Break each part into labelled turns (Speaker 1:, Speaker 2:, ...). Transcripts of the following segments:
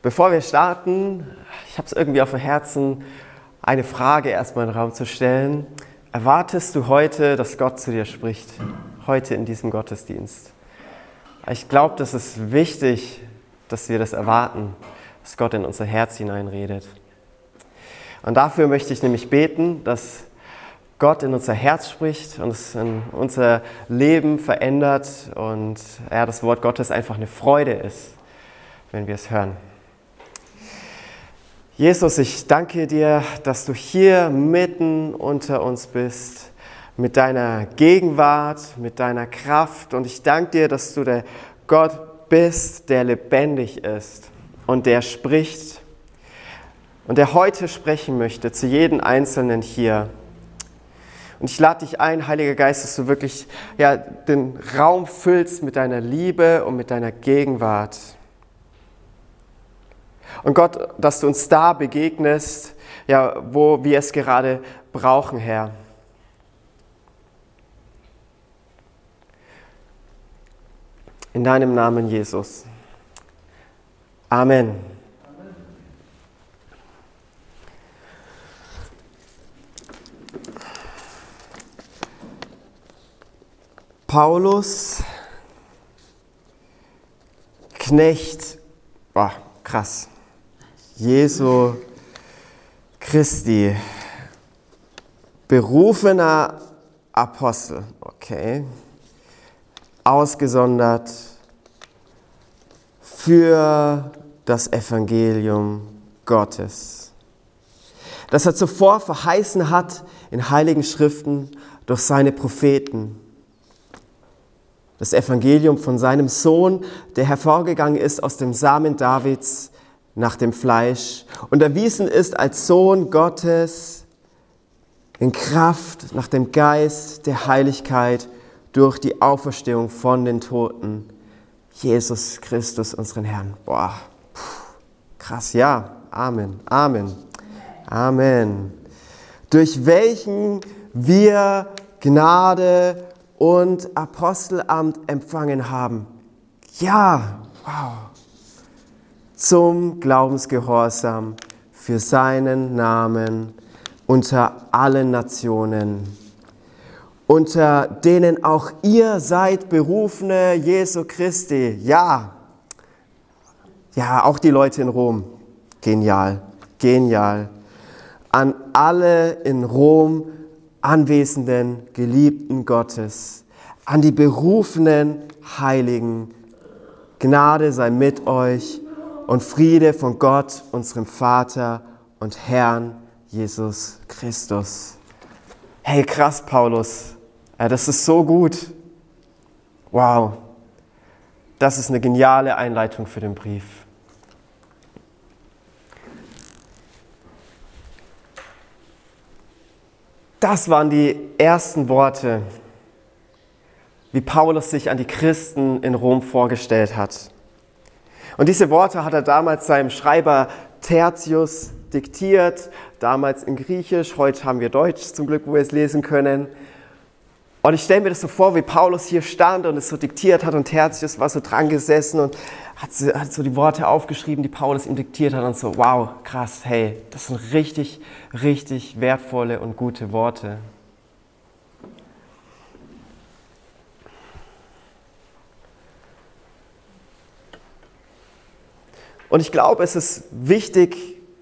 Speaker 1: Bevor wir starten, ich habe es irgendwie auf dem Herzen, eine Frage erstmal in den Raum zu stellen. Erwartest du heute, dass Gott zu dir spricht? Heute in diesem Gottesdienst? Ich glaube, das ist wichtig, dass wir das erwarten, dass Gott in unser Herz hineinredet. Und dafür möchte ich nämlich beten, dass Gott in unser Herz spricht und es in unser Leben verändert und ja, das Wort Gottes einfach eine Freude ist, wenn wir es hören. Jesus, ich danke dir, dass du hier mitten unter uns bist, mit deiner Gegenwart, mit deiner Kraft. Und ich danke dir, dass du der Gott bist, der lebendig ist und der spricht und der heute sprechen möchte zu jedem Einzelnen hier. Und ich lade dich ein, Heiliger Geist, dass du wirklich ja, den Raum füllst mit deiner Liebe und mit deiner Gegenwart. Und Gott, dass du uns da begegnest, ja, wo wir es gerade brauchen, Herr. In deinem Namen, Jesus. Amen. Paulus, Knecht, boah, krass. Jesu Christi, berufener Apostel, okay, ausgesondert für das Evangelium Gottes, das er zuvor verheißen hat in heiligen Schriften durch seine Propheten. Das Evangelium von seinem Sohn, der hervorgegangen ist aus dem Samen Davids, nach dem Fleisch und erwiesen ist als Sohn Gottes in Kraft nach dem Geist der Heiligkeit durch die Auferstehung von den Toten. Jesus Christus, unseren Herrn. Boah, krass, ja. Amen, Amen, Amen. Durch welchen wir Gnade und Apostelamt empfangen haben. Ja, wow zum Glaubensgehorsam für seinen Namen unter allen Nationen, unter denen auch ihr seid berufene Jesu Christi. Ja, ja, auch die Leute in Rom. Genial, genial. An alle in Rom anwesenden Geliebten Gottes, an die berufenen Heiligen. Gnade sei mit euch und Friede von Gott, unserem Vater und Herrn Jesus Christus. Hey, krass, Paulus. Das ist so gut. Wow. Das ist eine geniale Einleitung für den Brief. Das waren die ersten Worte, wie Paulus sich an die Christen in Rom vorgestellt hat. Und diese Worte hat er damals seinem Schreiber Tertius diktiert, damals in Griechisch, heute haben wir Deutsch zum Glück, wo wir es lesen können. Und ich stelle mir das so vor, wie Paulus hier stand und es so diktiert hat und Tertius war so dran gesessen und hat so, hat so die Worte aufgeschrieben, die Paulus ihm diktiert hat und so, wow, krass, hey, das sind richtig, richtig wertvolle und gute Worte. Und ich glaube, es ist wichtig,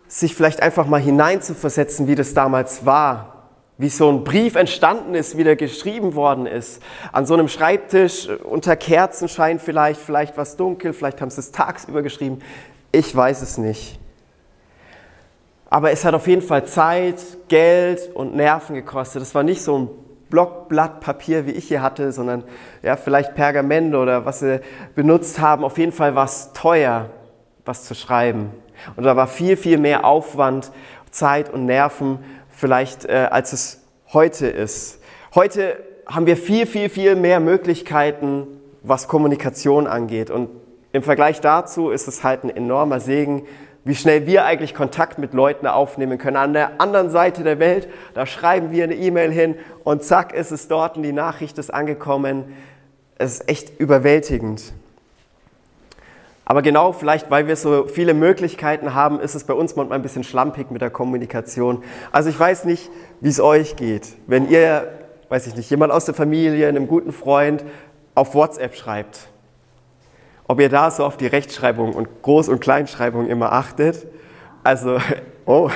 Speaker 1: sich vielleicht einfach mal hineinzuversetzen, wie das damals war. Wie so ein Brief entstanden ist, wie der geschrieben worden ist. An so einem Schreibtisch unter Kerzenschein vielleicht, vielleicht was dunkel, vielleicht haben sie es tagsüber geschrieben. Ich weiß es nicht. Aber es hat auf jeden Fall Zeit, Geld und Nerven gekostet. Es war nicht so ein Blockblatt Papier, wie ich hier hatte, sondern ja, vielleicht Pergament oder was sie benutzt haben. Auf jeden Fall war es teuer was zu schreiben. Und da war viel, viel mehr Aufwand, Zeit und Nerven vielleicht, äh, als es heute ist. Heute haben wir viel, viel, viel mehr Möglichkeiten, was Kommunikation angeht. Und im Vergleich dazu ist es halt ein enormer Segen, wie schnell wir eigentlich Kontakt mit Leuten aufnehmen können. An der anderen Seite der Welt, da schreiben wir eine E-Mail hin und zack ist es dort und die Nachricht ist angekommen. Es ist echt überwältigend. Aber genau vielleicht, weil wir so viele Möglichkeiten haben, ist es bei uns manchmal ein bisschen schlampig mit der Kommunikation. Also ich weiß nicht, wie es euch geht. Wenn ihr, weiß ich nicht, jemand aus der Familie, einem guten Freund auf WhatsApp schreibt, ob ihr da so auf die Rechtschreibung und Groß- und Kleinschreibung immer achtet. Also, oh,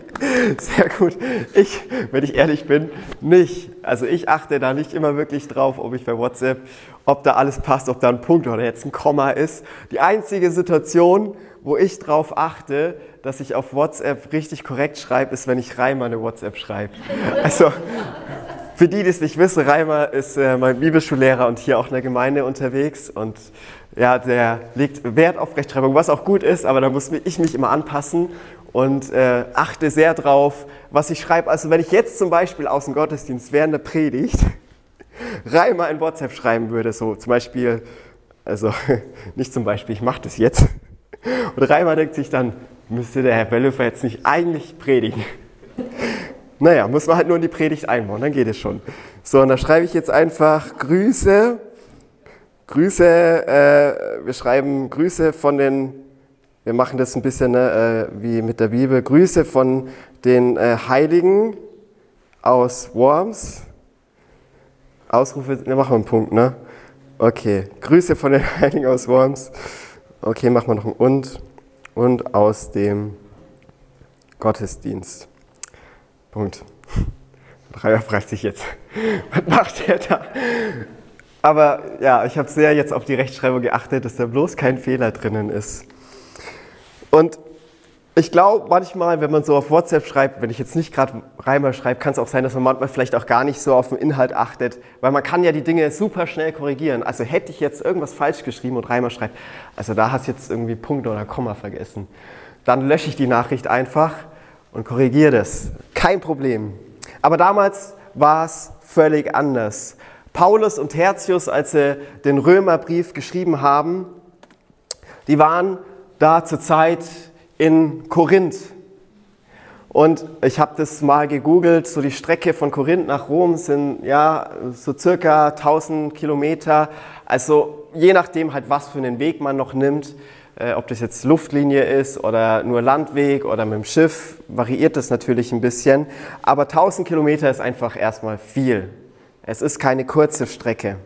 Speaker 1: sehr gut. Ich, wenn ich ehrlich bin, nicht. Also ich achte da nicht immer wirklich drauf, ob ich bei WhatsApp ob da alles passt, ob da ein Punkt oder jetzt ein Komma ist. Die einzige Situation, wo ich darauf achte, dass ich auf WhatsApp richtig korrekt schreibe, ist, wenn ich Reimer eine WhatsApp schreibe. Also für die, die es nicht wissen, Reimer ist äh, mein Bibelschullehrer und hier auch in der Gemeinde unterwegs und ja, der legt Wert auf Rechtschreibung, was auch gut ist, aber da muss ich mich immer anpassen und äh, achte sehr drauf, was ich schreibe. Also wenn ich jetzt zum Beispiel aus dem Gottesdienst während der Predigt Reimer in WhatsApp schreiben würde, so zum Beispiel, also nicht zum Beispiel, ich mache das jetzt. Und Reimer denkt sich dann, müsste der Herr Bellhofer jetzt nicht eigentlich predigen? Naja, muss man halt nur in die Predigt einbauen, dann geht es schon. So, und da schreibe ich jetzt einfach Grüße. Grüße, äh, wir schreiben Grüße von den, wir machen das ein bisschen ne, äh, wie mit der Bibel, Grüße von den äh, Heiligen aus Worms. Ausrufe, ne, machen wir einen Punkt, ne? Okay, Grüße von den Heiligen aus Worms. Okay, machen wir noch ein Und. Und aus dem Gottesdienst. Punkt. Dreier fragt sich jetzt, was macht er da? Aber ja, ich habe sehr jetzt auf die Rechtschreibung geachtet, dass da bloß kein Fehler drinnen ist. Und ich glaube, manchmal, wenn man so auf WhatsApp schreibt, wenn ich jetzt nicht gerade Reimer schreibe, kann es auch sein, dass man manchmal vielleicht auch gar nicht so auf den Inhalt achtet, weil man kann ja die Dinge super schnell korrigieren. Also hätte ich jetzt irgendwas falsch geschrieben und Reimer schreibt, also da hast jetzt irgendwie Punkt oder Komma vergessen, dann lösche ich die Nachricht einfach und korrigiere das. Kein Problem. Aber damals war es völlig anders. Paulus und Tertius, als sie den Römerbrief geschrieben haben, die waren da zur Zeit in Korinth. Und ich habe das mal gegoogelt, so die Strecke von Korinth nach Rom sind ja so circa 1000 Kilometer. Also je nachdem halt, was für einen Weg man noch nimmt, äh, ob das jetzt Luftlinie ist oder nur Landweg oder mit dem Schiff, variiert das natürlich ein bisschen. Aber 1000 Kilometer ist einfach erstmal viel. Es ist keine kurze Strecke.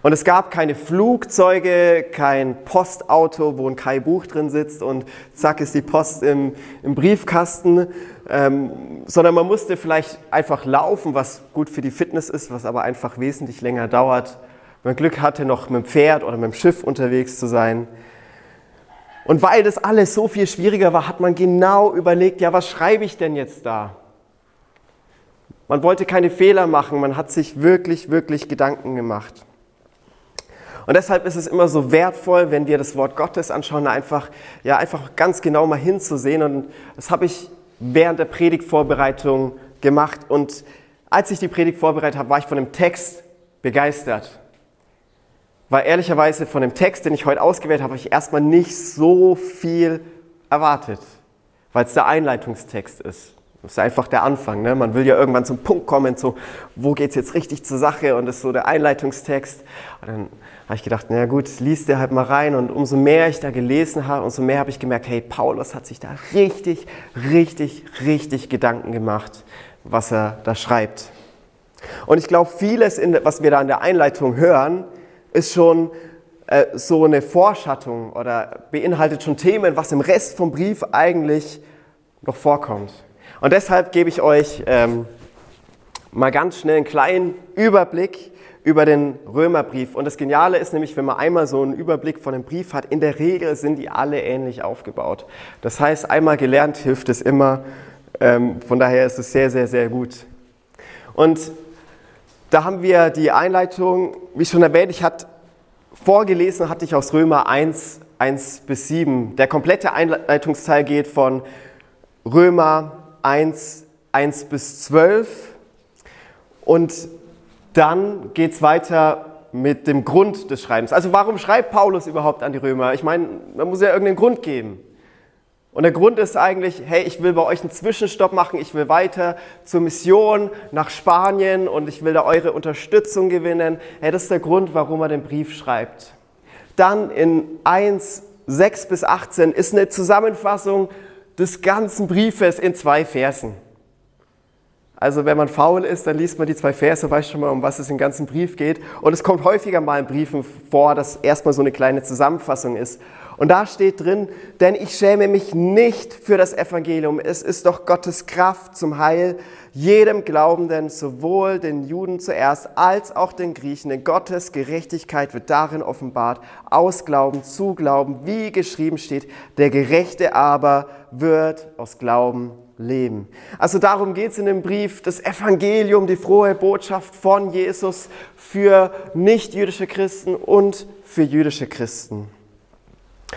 Speaker 1: Und es gab keine Flugzeuge, kein Postauto, wo ein Kai-Buch drin sitzt und zack ist die Post im, im Briefkasten, ähm, sondern man musste vielleicht einfach laufen, was gut für die Fitness ist, was aber einfach wesentlich länger dauert. Wenn man Glück hatte, noch mit dem Pferd oder mit dem Schiff unterwegs zu sein. Und weil das alles so viel schwieriger war, hat man genau überlegt, ja, was schreibe ich denn jetzt da? Man wollte keine Fehler machen, man hat sich wirklich, wirklich Gedanken gemacht. Und deshalb ist es immer so wertvoll, wenn wir das Wort Gottes anschauen, einfach, ja, einfach ganz genau mal hinzusehen. Und das habe ich während der Predigtvorbereitung gemacht. Und als ich die Predigt vorbereitet habe, war ich von dem Text begeistert. Weil ehrlicherweise von dem Text, den ich heute ausgewählt habe, habe ich erstmal nicht so viel erwartet, weil es der Einleitungstext ist. Das ist einfach der Anfang. Ne? Man will ja irgendwann zum Punkt kommen, so, wo geht es jetzt richtig zur Sache? Und das ist so der Einleitungstext. Und dann habe ich gedacht, na gut, liest dir halt mal rein. Und umso mehr ich da gelesen habe, umso mehr habe ich gemerkt, hey, Paulus hat sich da richtig, richtig, richtig Gedanken gemacht, was er da schreibt. Und ich glaube, vieles, in, was wir da in der Einleitung hören, ist schon äh, so eine Vorschattung oder beinhaltet schon Themen, was im Rest vom Brief eigentlich noch vorkommt. Und deshalb gebe ich euch ähm, mal ganz schnell einen kleinen Überblick über den Römerbrief. Und das Geniale ist nämlich, wenn man einmal so einen Überblick von dem Brief hat, in der Regel sind die alle ähnlich aufgebaut. Das heißt, einmal gelernt hilft es immer. Ähm, von daher ist es sehr, sehr, sehr gut. Und da haben wir die Einleitung, wie schon erwähnt, ich hatte vorgelesen, hatte ich aus Römer 1, 1 bis 7. Der komplette Einleitungsteil geht von Römer 1, 1 bis 12. Und dann geht es weiter mit dem Grund des Schreibens. Also warum schreibt Paulus überhaupt an die Römer? Ich meine, man muss ja irgendeinen Grund geben. Und der Grund ist eigentlich, hey, ich will bei euch einen Zwischenstopp machen, ich will weiter zur Mission nach Spanien und ich will da eure Unterstützung gewinnen. Hey, das ist der Grund, warum er den Brief schreibt. Dann in 1, 6 bis 18 ist eine Zusammenfassung des ganzen Briefes in zwei Versen. Also wenn man faul ist, dann liest man die zwei Verse, weiß schon mal, um was es im ganzen Brief geht. Und es kommt häufiger mal in Briefen vor, dass erstmal so eine kleine Zusammenfassung ist. Und da steht drin, denn ich schäme mich nicht für das Evangelium. Es ist doch Gottes Kraft zum Heil jedem Glaubenden, sowohl den Juden zuerst als auch den Griechen. Denn Gottes Gerechtigkeit wird darin offenbart, aus Glauben zu Glauben, wie geschrieben steht, der Gerechte aber wird aus Glauben leben. Also darum geht es in dem Brief, das Evangelium, die frohe Botschaft von Jesus für nicht-jüdische Christen und für jüdische Christen.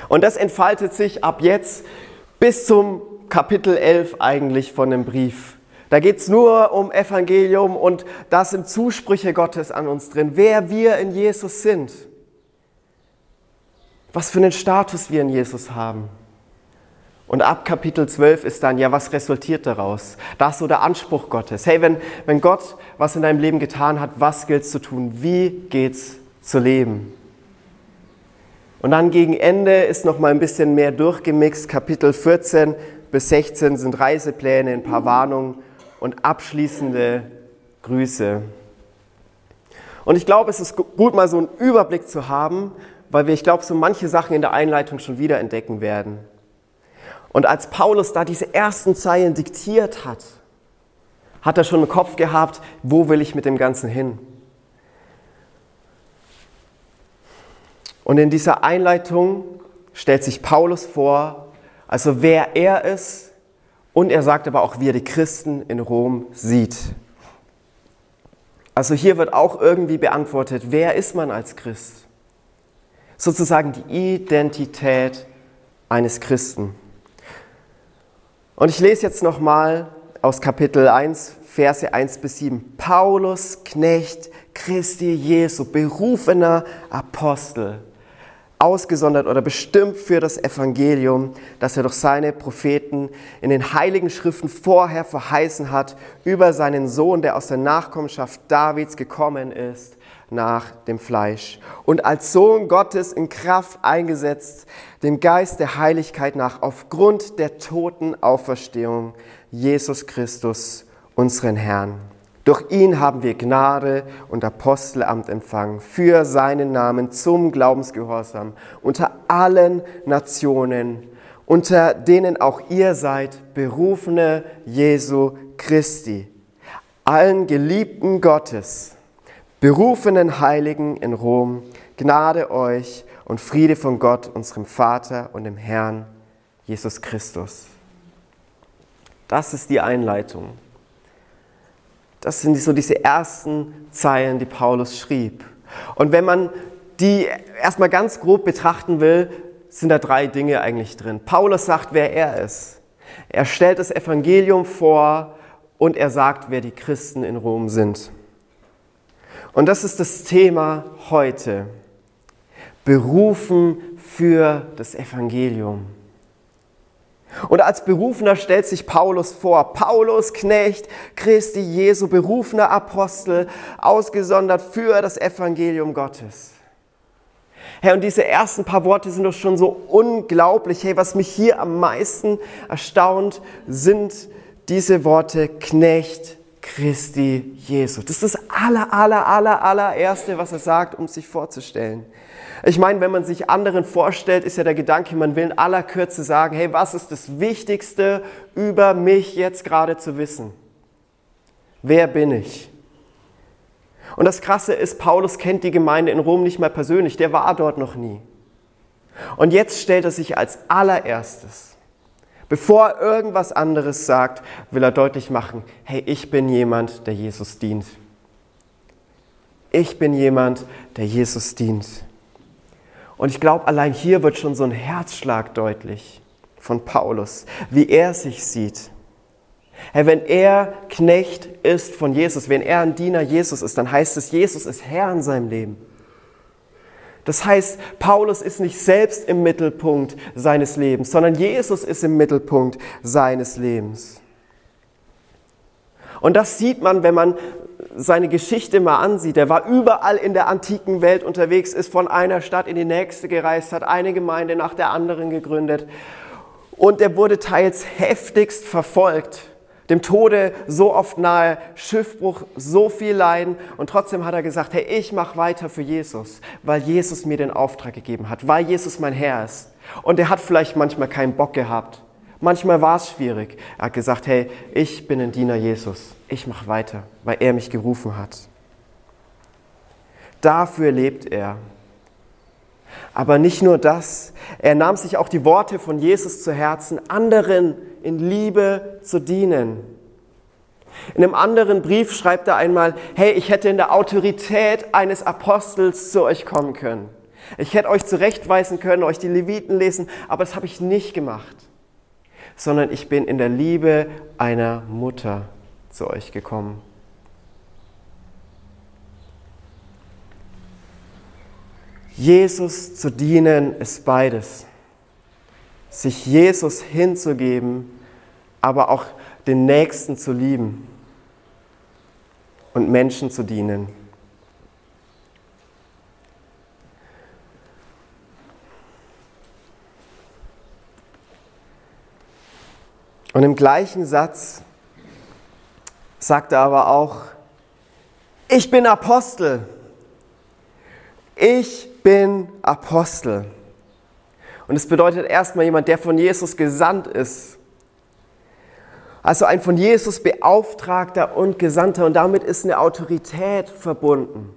Speaker 1: Und das entfaltet sich ab jetzt bis zum Kapitel 11 eigentlich von dem Brief. Da geht es nur um Evangelium und da sind Zusprüche Gottes an uns drin, wer wir in Jesus sind, was für einen Status wir in Jesus haben. Und ab Kapitel 12 ist dann, ja, was resultiert daraus? Das so der Anspruch Gottes. Hey, wenn, wenn Gott was in deinem Leben getan hat, was gilt es zu tun? Wie geht's zu leben? Und dann gegen Ende ist noch mal ein bisschen mehr durchgemixt. Kapitel 14 bis 16 sind Reisepläne, ein paar Warnungen und abschließende Grüße. Und ich glaube, es ist gut, mal so einen Überblick zu haben, weil wir, ich glaube, so manche Sachen in der Einleitung schon wieder entdecken werden. Und als Paulus da diese ersten Zeilen diktiert hat, hat er schon im Kopf gehabt, wo will ich mit dem Ganzen hin? Und in dieser Einleitung stellt sich Paulus vor, also wer er ist, und er sagt aber auch, wie er die Christen in Rom sieht. Also hier wird auch irgendwie beantwortet, wer ist man als Christ? Sozusagen die Identität eines Christen. Und ich lese jetzt nochmal aus Kapitel 1, Verse 1 bis 7. Paulus, Knecht Christi Jesu, berufener Apostel, ausgesondert oder bestimmt für das Evangelium, das er durch seine Propheten in den heiligen Schriften vorher verheißen hat, über seinen Sohn, der aus der Nachkommenschaft Davids gekommen ist, nach dem Fleisch und als Sohn Gottes in Kraft eingesetzt, dem Geist der Heiligkeit nach, aufgrund der toten Auferstehung Jesus Christus, unseren Herrn. Durch ihn haben wir Gnade und Apostelamt empfangen für seinen Namen zum Glaubensgehorsam unter allen Nationen, unter denen auch ihr seid, berufene Jesu Christi, allen Geliebten Gottes berufenen Heiligen in Rom, Gnade euch und Friede von Gott, unserem Vater und dem Herrn Jesus Christus. Das ist die Einleitung. Das sind so diese ersten Zeilen, die Paulus schrieb. Und wenn man die erstmal ganz grob betrachten will, sind da drei Dinge eigentlich drin. Paulus sagt, wer er ist. Er stellt das Evangelium vor und er sagt, wer die Christen in Rom sind. Und das ist das Thema heute. Berufen für das Evangelium. Und als Berufener stellt sich Paulus vor. Paulus, Knecht, Christi Jesu, berufener Apostel, ausgesondert für das Evangelium Gottes. Herr, und diese ersten paar Worte sind doch schon so unglaublich. Hey, was mich hier am meisten erstaunt, sind diese Worte Knecht, Christi Jesu. Das ist das aller, aller, aller, allererste, was er sagt, um sich vorzustellen. Ich meine, wenn man sich anderen vorstellt, ist ja der Gedanke, man will in aller Kürze sagen, hey, was ist das Wichtigste über mich jetzt gerade zu wissen? Wer bin ich? Und das Krasse ist, Paulus kennt die Gemeinde in Rom nicht mehr persönlich, der war dort noch nie. Und jetzt stellt er sich als allererstes Bevor er irgendwas anderes sagt, will er deutlich machen, hey, ich bin jemand, der Jesus dient. Ich bin jemand, der Jesus dient. Und ich glaube, allein hier wird schon so ein Herzschlag deutlich von Paulus, wie er sich sieht. Hey, wenn er Knecht ist von Jesus, wenn er ein Diener Jesus ist, dann heißt es, Jesus ist Herr in seinem Leben. Das heißt, Paulus ist nicht selbst im Mittelpunkt seines Lebens, sondern Jesus ist im Mittelpunkt seines Lebens. Und das sieht man, wenn man seine Geschichte mal ansieht, er war überall in der antiken Welt unterwegs, ist von einer Stadt in die nächste gereist, hat eine Gemeinde nach der anderen gegründet und er wurde teils heftigst verfolgt, dem Tode so oft nahe, Schiffbruch, so viel Leiden und trotzdem hat er gesagt, hey, ich mache weiter für Jesus, weil Jesus mir den Auftrag gegeben hat, weil Jesus mein Herr ist. Und er hat vielleicht manchmal keinen Bock gehabt. Manchmal war es schwierig. Er hat gesagt, hey, ich bin ein Diener Jesus. Ich mache weiter, weil er mich gerufen hat. Dafür lebt er. Aber nicht nur das, er nahm sich auch die Worte von Jesus zu Herzen, anderen in Liebe zu dienen. In einem anderen Brief schreibt er einmal, hey, ich hätte in der Autorität eines Apostels zu euch kommen können. Ich hätte euch zurechtweisen können, euch die Leviten lesen, aber das habe ich nicht gemacht, sondern ich bin in der Liebe einer Mutter zu euch gekommen. Jesus zu dienen ist beides. Sich Jesus hinzugeben, aber auch den Nächsten zu lieben und Menschen zu dienen. Und im gleichen Satz sagt er aber auch, ich bin Apostel. Ich bin Apostel. Und es bedeutet erstmal jemand, der von Jesus gesandt ist. Also ein von Jesus beauftragter und Gesandter. Und damit ist eine Autorität verbunden.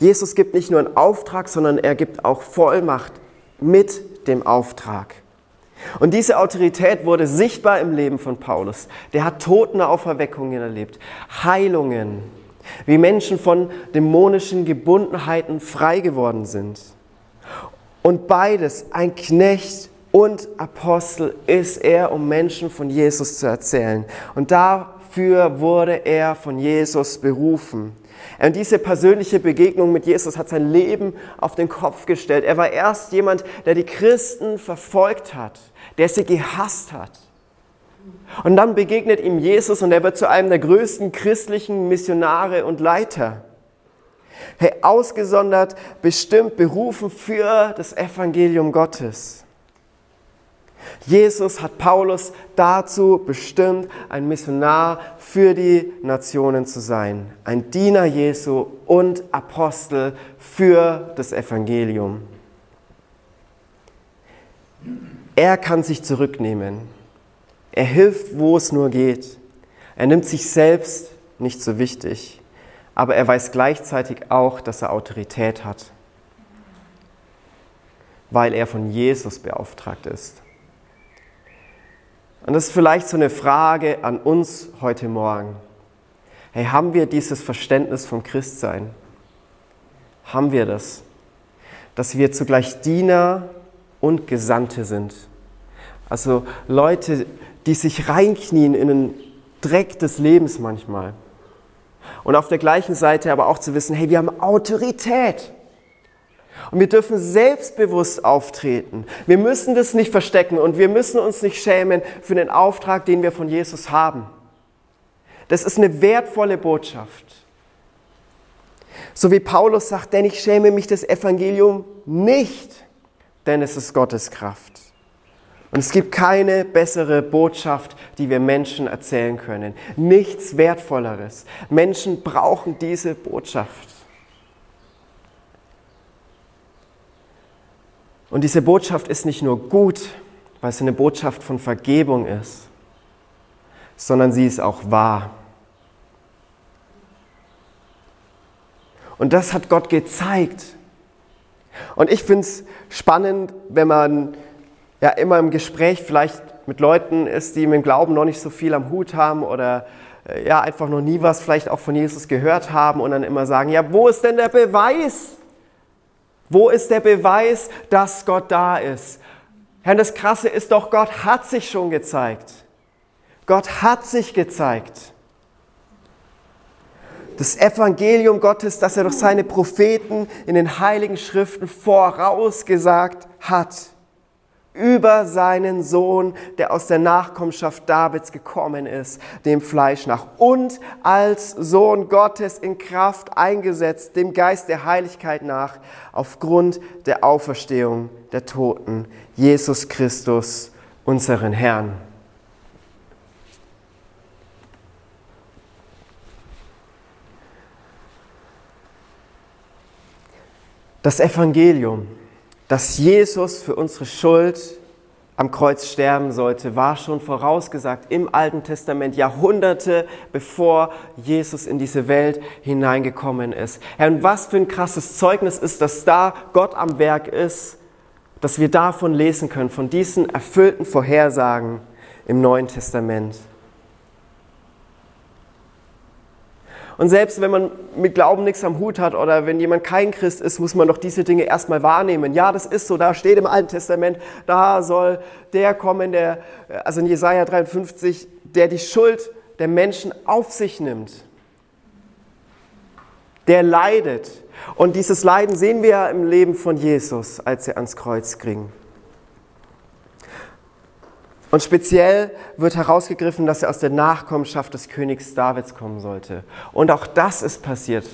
Speaker 1: Jesus gibt nicht nur einen Auftrag, sondern er gibt auch Vollmacht mit dem Auftrag. Und diese Autorität wurde sichtbar im Leben von Paulus. Der hat Totenauferweckungen erlebt, Heilungen, wie Menschen von dämonischen Gebundenheiten frei geworden sind. Und beides, ein Knecht und Apostel, ist er, um Menschen von Jesus zu erzählen. Und dafür wurde er von Jesus berufen. Und diese persönliche Begegnung mit Jesus hat sein Leben auf den Kopf gestellt. Er war erst jemand, der die Christen verfolgt hat, der sie gehasst hat. Und dann begegnet ihm Jesus und er wird zu einem der größten christlichen Missionare und Leiter. Hey, ausgesondert, bestimmt, berufen für das Evangelium Gottes. Jesus hat Paulus dazu bestimmt, ein Missionar für die Nationen zu sein, ein Diener Jesu und Apostel für das Evangelium. Er kann sich zurücknehmen. Er hilft, wo es nur geht. Er nimmt sich selbst nicht so wichtig, aber er weiß gleichzeitig auch, dass er Autorität hat, weil er von Jesus beauftragt ist. Und das ist vielleicht so eine Frage an uns heute Morgen. Hey, haben wir dieses Verständnis vom Christsein? Haben wir das? Dass wir zugleich Diener und Gesandte sind. Also Leute, die sich reinknien in den Dreck des Lebens manchmal. Und auf der gleichen Seite aber auch zu wissen, hey, wir haben Autorität. Und wir dürfen selbstbewusst auftreten. Wir müssen das nicht verstecken und wir müssen uns nicht schämen für den Auftrag, den wir von Jesus haben. Das ist eine wertvolle Botschaft. So wie Paulus sagt, denn ich schäme mich des Evangelium nicht, denn es ist Gottes Kraft. Und es gibt keine bessere Botschaft, die wir Menschen erzählen können. Nichts Wertvolleres. Menschen brauchen diese Botschaft. Und diese Botschaft ist nicht nur gut, weil es eine Botschaft von Vergebung ist, sondern sie ist auch wahr. Und das hat Gott gezeigt. Und ich finde es spannend, wenn man ja immer im Gespräch vielleicht mit Leuten ist, die mit dem Glauben noch nicht so viel am Hut haben oder äh, ja einfach noch nie was vielleicht auch von Jesus gehört haben und dann immer sagen, ja, wo ist denn der Beweis? Wo ist der Beweis, dass Gott da ist? Herr, das Krasse ist doch, Gott hat sich schon gezeigt. Gott hat sich gezeigt. Das Evangelium Gottes, das er durch seine Propheten in den heiligen Schriften vorausgesagt hat. über seinen Sohn, der aus der Nachkommenschaft Davids gekommen ist, dem Fleisch nach, und als Sohn Gottes in Kraft eingesetzt, dem Geist der Heiligkeit nach, aufgrund der Auferstehung der Toten, Jesus Christus, unseren Herrn. Das Evangelium, dass Jesus für unsere Schuld am Kreuz sterben sollte, war schon vorausgesagt im Alten Testament, Jahrhunderte bevor Jesus in diese Welt hineingekommen ist. Herr, und was für ein krasses Zeugnis ist, dass da Gott am Werk ist, dass wir davon lesen können, von diesen erfüllten Vorhersagen im Neuen Testament. Und selbst wenn man mit Glauben nichts am Hut hat oder wenn jemand kein Christ ist, muss man doch diese Dinge erstmal wahrnehmen. Ja, das ist so, da steht im Alten Testament, da soll der kommen, der, also in Jesaja 53, der die Schuld der Menschen auf sich nimmt. Der leidet. Und dieses Leiden sehen wir ja im Leben von Jesus, als er ans Kreuz ging. Und speziell wird herausgegriffen, dass er aus der Nachkommenschaft des Königs Davids kommen sollte. Und auch das ist passiert.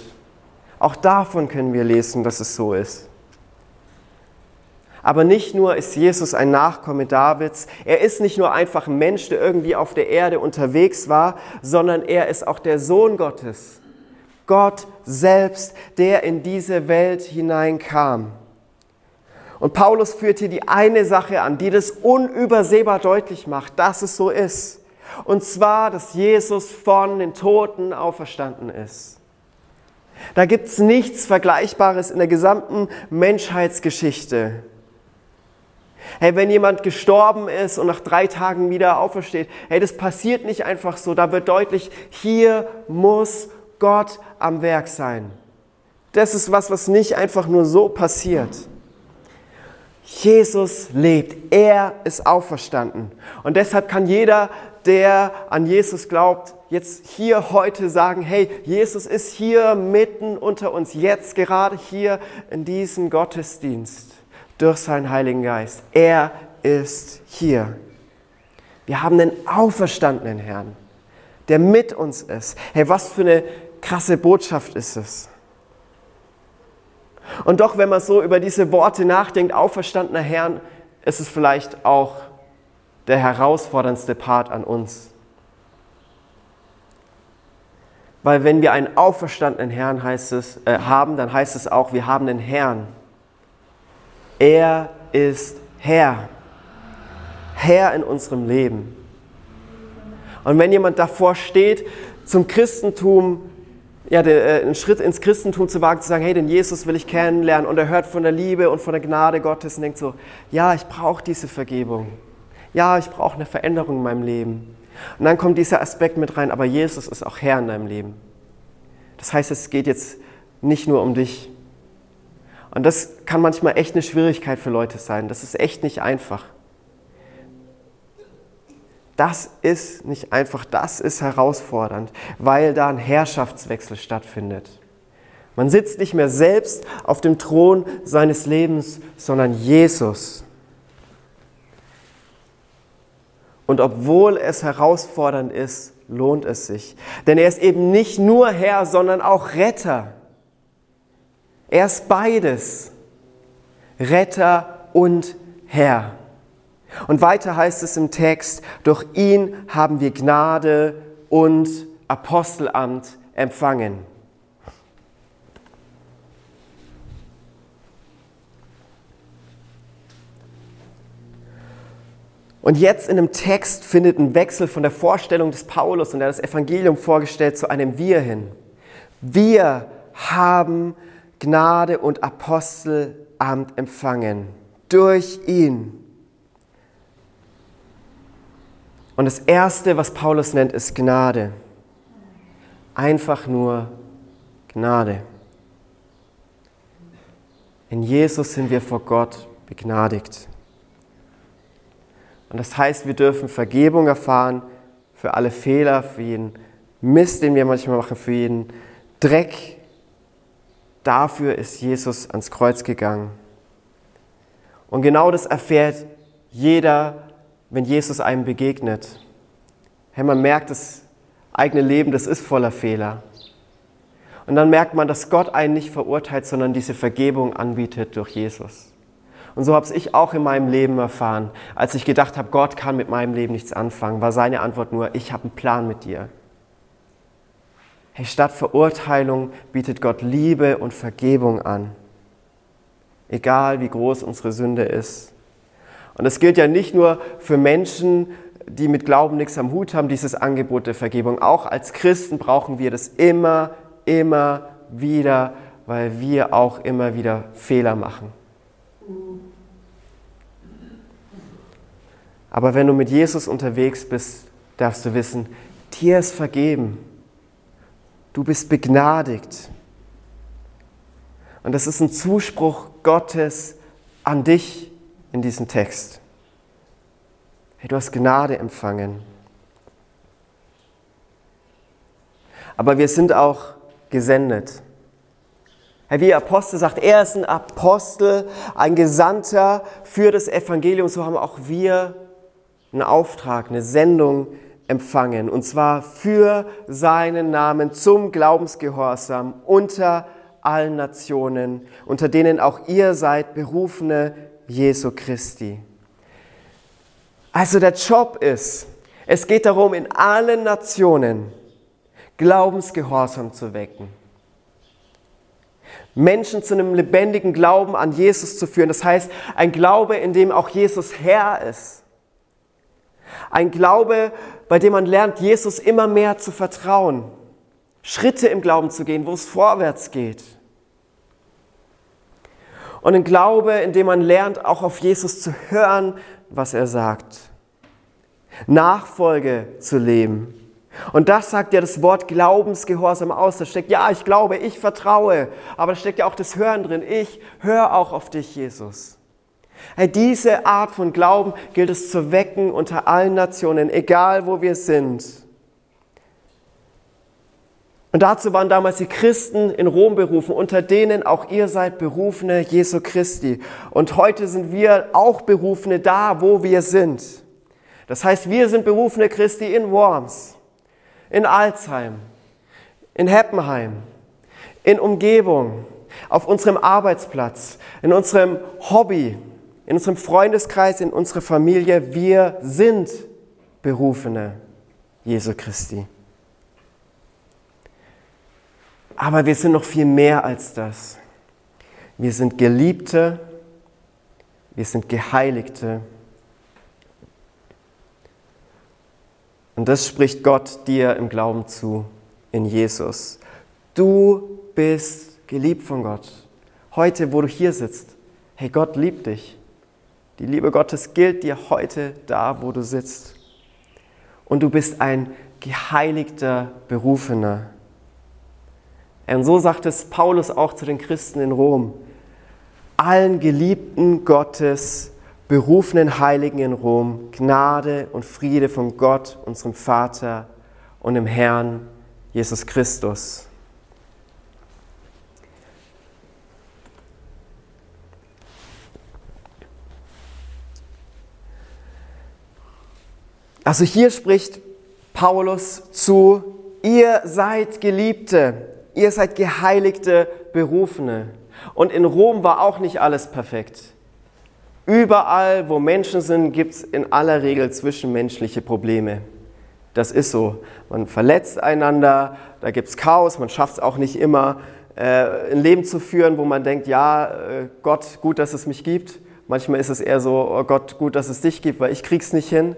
Speaker 1: Auch davon können wir lesen, dass es so ist. Aber nicht nur ist Jesus ein Nachkomme Davids, er ist nicht nur einfach ein Mensch, der irgendwie auf der Erde unterwegs war, sondern er ist auch der Sohn Gottes. Gott selbst, der in diese Welt hineinkam. Und Paulus führt hier die eine Sache an, die das unübersehbar deutlich macht, dass es so ist. Und zwar, dass Jesus von den Toten auferstanden ist. Da gibt es nichts Vergleichbares in der gesamten Menschheitsgeschichte. Hey, wenn jemand gestorben ist und nach drei Tagen wieder aufersteht, hey, das passiert nicht einfach so. Da wird deutlich, hier muss Gott am Werk sein. Das ist was, was nicht einfach nur so passiert. Jesus lebt, er ist auferstanden. Und deshalb kann jeder, der an Jesus glaubt, jetzt hier heute sagen, hey, Jesus ist hier mitten unter uns, jetzt gerade hier in diesem Gottesdienst durch seinen Heiligen Geist. Er ist hier. Wir haben einen auferstandenen Herrn, der mit uns ist. Hey, was für eine krasse Botschaft ist es. Und doch, wenn man so über diese Worte nachdenkt, auferstandener Herrn, ist es vielleicht auch der herausforderndste Part an uns. Weil wenn wir einen auferstandenen Herrn heißt es, äh, haben, dann heißt es auch, wir haben einen Herrn. Er ist Herr. Herr in unserem Leben. Und wenn jemand davor steht, zum Christentum ja, der, äh, einen Schritt ins Christentum zu wagen, zu sagen, hey, den Jesus will ich kennenlernen und er hört von der Liebe und von der Gnade Gottes und denkt so, ja, ich brauche diese Vergebung. Ja, ich brauche eine Veränderung in meinem Leben. Und dann kommt dieser Aspekt mit rein, aber Jesus ist auch Herr in deinem Leben. Das heißt, es geht jetzt nicht nur um dich. Und das kann manchmal echt eine Schwierigkeit für Leute sein. Das ist echt nicht einfach. Das ist nicht einfach, das ist herausfordernd, weil da ein Herrschaftswechsel stattfindet. Man sitzt nicht mehr selbst auf dem Thron seines Lebens, sondern Jesus. Und obwohl es herausfordernd ist, lohnt es sich. Denn er ist eben nicht nur Herr, sondern auch Retter. Er ist beides. Retter und Herr. Und weiter heißt es im Text, durch ihn haben wir Gnade und Apostelamt empfangen. Und jetzt in dem Text findet ein Wechsel von der Vorstellung des Paulus und er das Evangelium vorgestellt zu einem Wir hin. Wir haben Gnade und Apostelamt empfangen durch ihn. Und das Erste, was Paulus nennt, ist Gnade. Einfach nur Gnade. In Jesus sind wir vor Gott begnadigt. Und das heißt, wir dürfen Vergebung erfahren für alle Fehler, für jeden Mist, den wir manchmal machen, für jeden Dreck. Dafür ist Jesus ans Kreuz gegangen. Und genau das erfährt jeder, wenn Jesus einem begegnet. Hey, man merkt, das eigene Leben, das ist voller Fehler. Und dann merkt man, dass Gott einen nicht verurteilt, sondern diese Vergebung anbietet durch Jesus. Und so habe ich auch in meinem Leben erfahren. Als ich gedacht habe, Gott kann mit meinem Leben nichts anfangen, war seine Antwort nur, ich habe einen Plan mit dir. Hey, statt Verurteilung bietet Gott Liebe und Vergebung an. Egal wie groß unsere Sünde ist. Und das gilt ja nicht nur für Menschen, die mit Glauben nichts am Hut haben, dieses Angebot der Vergebung. Auch als Christen brauchen wir das immer, immer wieder, weil wir auch immer wieder Fehler machen. Aber wenn du mit Jesus unterwegs bist, darfst du wissen, dir ist vergeben. Du bist begnadigt. Und das ist ein Zuspruch Gottes an dich in diesem Text. Hey, du hast Gnade empfangen. Aber wir sind auch gesendet. Herr, wie Apostel sagt, er ist ein Apostel, ein Gesandter für das Evangelium. So haben auch wir einen Auftrag, eine Sendung empfangen. Und zwar für seinen Namen zum Glaubensgehorsam unter allen Nationen, unter denen auch ihr seid, berufene Jesu Christi. Also der Job ist, es geht darum, in allen Nationen Glaubensgehorsam zu wecken. Menschen zu einem lebendigen Glauben an Jesus zu führen. Das heißt, ein Glaube, in dem auch Jesus Herr ist. Ein Glaube, bei dem man lernt, Jesus immer mehr zu vertrauen. Schritte im Glauben zu gehen, wo es vorwärts geht. Und ein Glaube, in dem man lernt, auch auf Jesus zu hören, was er sagt. Nachfolge zu leben. Und das sagt ja das Wort Glaubensgehorsam aus. Da steckt, ja, ich glaube, ich vertraue. Aber da steckt ja auch das Hören drin. Ich höre auch auf dich, Jesus. Hey, diese Art von Glauben gilt es zu wecken unter allen Nationen, egal wo wir sind. Und dazu waren damals die Christen in Rom berufen, unter denen auch ihr seid Berufene Jesu Christi. Und heute sind wir auch Berufene da, wo wir sind. Das heißt, wir sind Berufene Christi in Worms in Alzheim, in Heppenheim, in Umgebung, auf unserem Arbeitsplatz, in unserem Hobby, in unserem Freundeskreis, in unserer Familie. Wir sind Berufene Jesu Christi. Aber wir sind noch viel mehr als das. Wir sind Geliebte, wir sind Geheiligte, Und das spricht Gott dir im Glauben zu in Jesus. Du bist geliebt von Gott. Heute, wo du hier sitzt, hey, Gott liebt dich. Die Liebe Gottes gilt dir heute da, wo du sitzt. Und du bist ein geheiligter Berufener. Und so sagt es Paulus auch zu den Christen in Rom. Allen Geliebten Gottes berufenen Heiligen in Rom, Gnade und Friede von Gott, unserem Vater und dem Herrn Jesus Christus. Also hier spricht Paulus zu, ihr seid Geliebte, ihr seid geheiligte Berufene. Und in Rom war auch nicht alles perfekt. Überall, wo Menschen sind, gibt es in aller Regel zwischenmenschliche Probleme. Das ist so. Man verletzt einander, da gibt es Chaos, man schafft es auch nicht immer, äh, ein Leben zu führen, wo man denkt, ja, äh, Gott, gut, dass es mich gibt. Manchmal ist es eher so, oh Gott, gut, dass es dich gibt, weil ich krieg's nicht hin.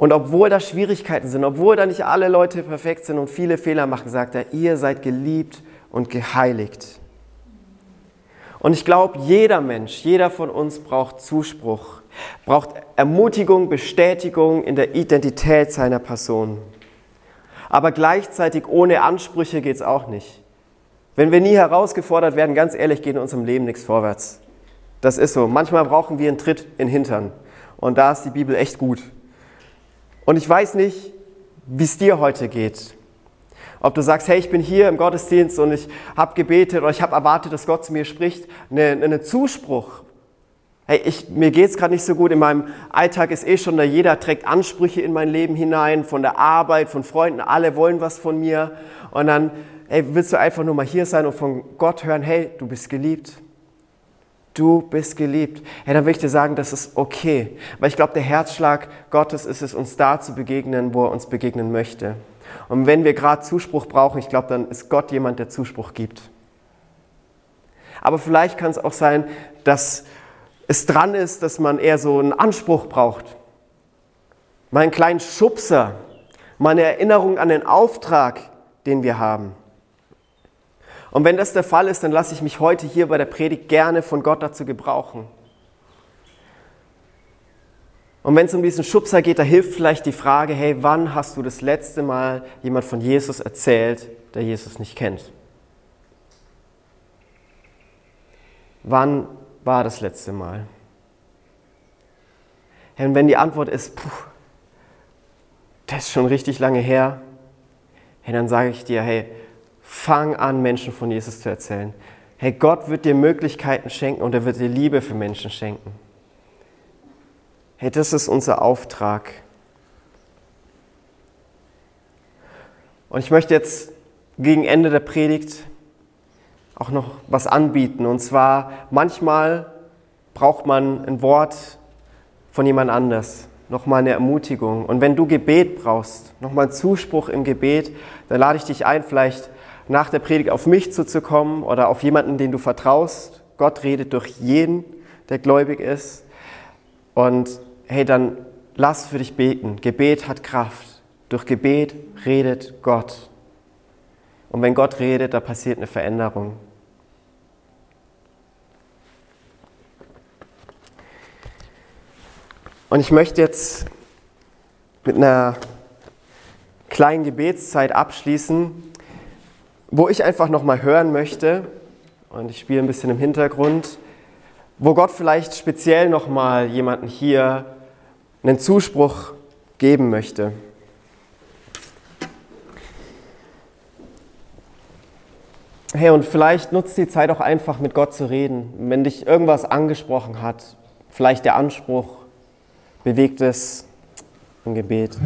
Speaker 1: Und obwohl da Schwierigkeiten sind, obwohl da nicht alle Leute perfekt sind und viele Fehler machen, sagt er, ihr seid geliebt und geheiligt. Und ich glaube, jeder Mensch, jeder von uns braucht Zuspruch, braucht Ermutigung, Bestätigung in der Identität seiner Person. Aber gleichzeitig ohne Ansprüche geht es auch nicht. Wenn wir nie herausgefordert werden, ganz ehrlich, geht in unserem Leben nichts vorwärts. Das ist so. Manchmal brauchen wir einen Tritt in den Hintern. Und da ist die Bibel echt gut. Und ich weiß nicht, wie es dir heute geht. Ob du sagst, hey, ich bin hier im Gottesdienst und ich habe gebetet oder ich habe erwartet, dass Gott zu mir spricht, einen eine Zuspruch. hey, ich, mir geht es gerade nicht so gut, in meinem Alltag ist eh schon da, jeder trägt Ansprüche in mein Leben hinein, von der Arbeit, von Freunden, alle wollen was von mir. Und dann hey, willst du einfach nur mal hier sein und von Gott hören, hey, du bist geliebt. Du bist geliebt. Hey, dann will ich dir sagen, das ist okay. Weil ich glaube, der Herzschlag Gottes ist es, uns da zu begegnen, wo er uns begegnen möchte. Und wenn wir gerade Zuspruch brauchen, ich glaube, dann ist Gott jemand, der Zuspruch gibt. Aber vielleicht kann es auch sein, dass es dran ist, dass man eher so einen Anspruch braucht. Mal einen kleinen Schubser, mal eine Erinnerung an den Auftrag, den wir haben. Und wenn das der Fall ist, dann lasse ich mich heute hier bei der Predigt gerne von Gott dazu gebrauchen. Und wenn es um diesen Schubser geht, da hilft vielleicht die Frage, hey, wann hast du das letzte Mal jemand von Jesus erzählt, der Jesus nicht kennt? Wann war das letzte Mal? Und wenn die Antwort ist, puh, das ist schon richtig lange her, hey, dann sage ich dir, hey, fang an, Menschen von Jesus zu erzählen. Hey, Gott wird dir Möglichkeiten schenken und er wird dir Liebe für Menschen schenken. Hey, das ist unser Auftrag. Und ich möchte jetzt gegen Ende der Predigt auch noch was anbieten. Und zwar, manchmal braucht man ein Wort von jemand anders, nochmal eine Ermutigung. Und wenn du Gebet brauchst, nochmal einen Zuspruch im Gebet, dann lade ich dich ein, vielleicht nach der Predigt auf mich zuzukommen oder auf jemanden, den du vertraust. Gott redet durch jeden, der gläubig ist. Und hey, dann lass für dich beten. Gebet hat Kraft. Durch Gebet redet Gott. Und wenn Gott redet, da passiert eine Veränderung. Und ich möchte jetzt mit einer kleinen Gebetszeit abschließen, wo ich einfach noch mal hören möchte und ich spiele ein bisschen im Hintergrund, wo Gott vielleicht speziell noch mal jemanden hier einen Zuspruch geben möchte. Hey, und vielleicht nutzt die Zeit auch einfach mit Gott zu reden, wenn dich irgendwas angesprochen hat, vielleicht der Anspruch, bewegt es im Gebet.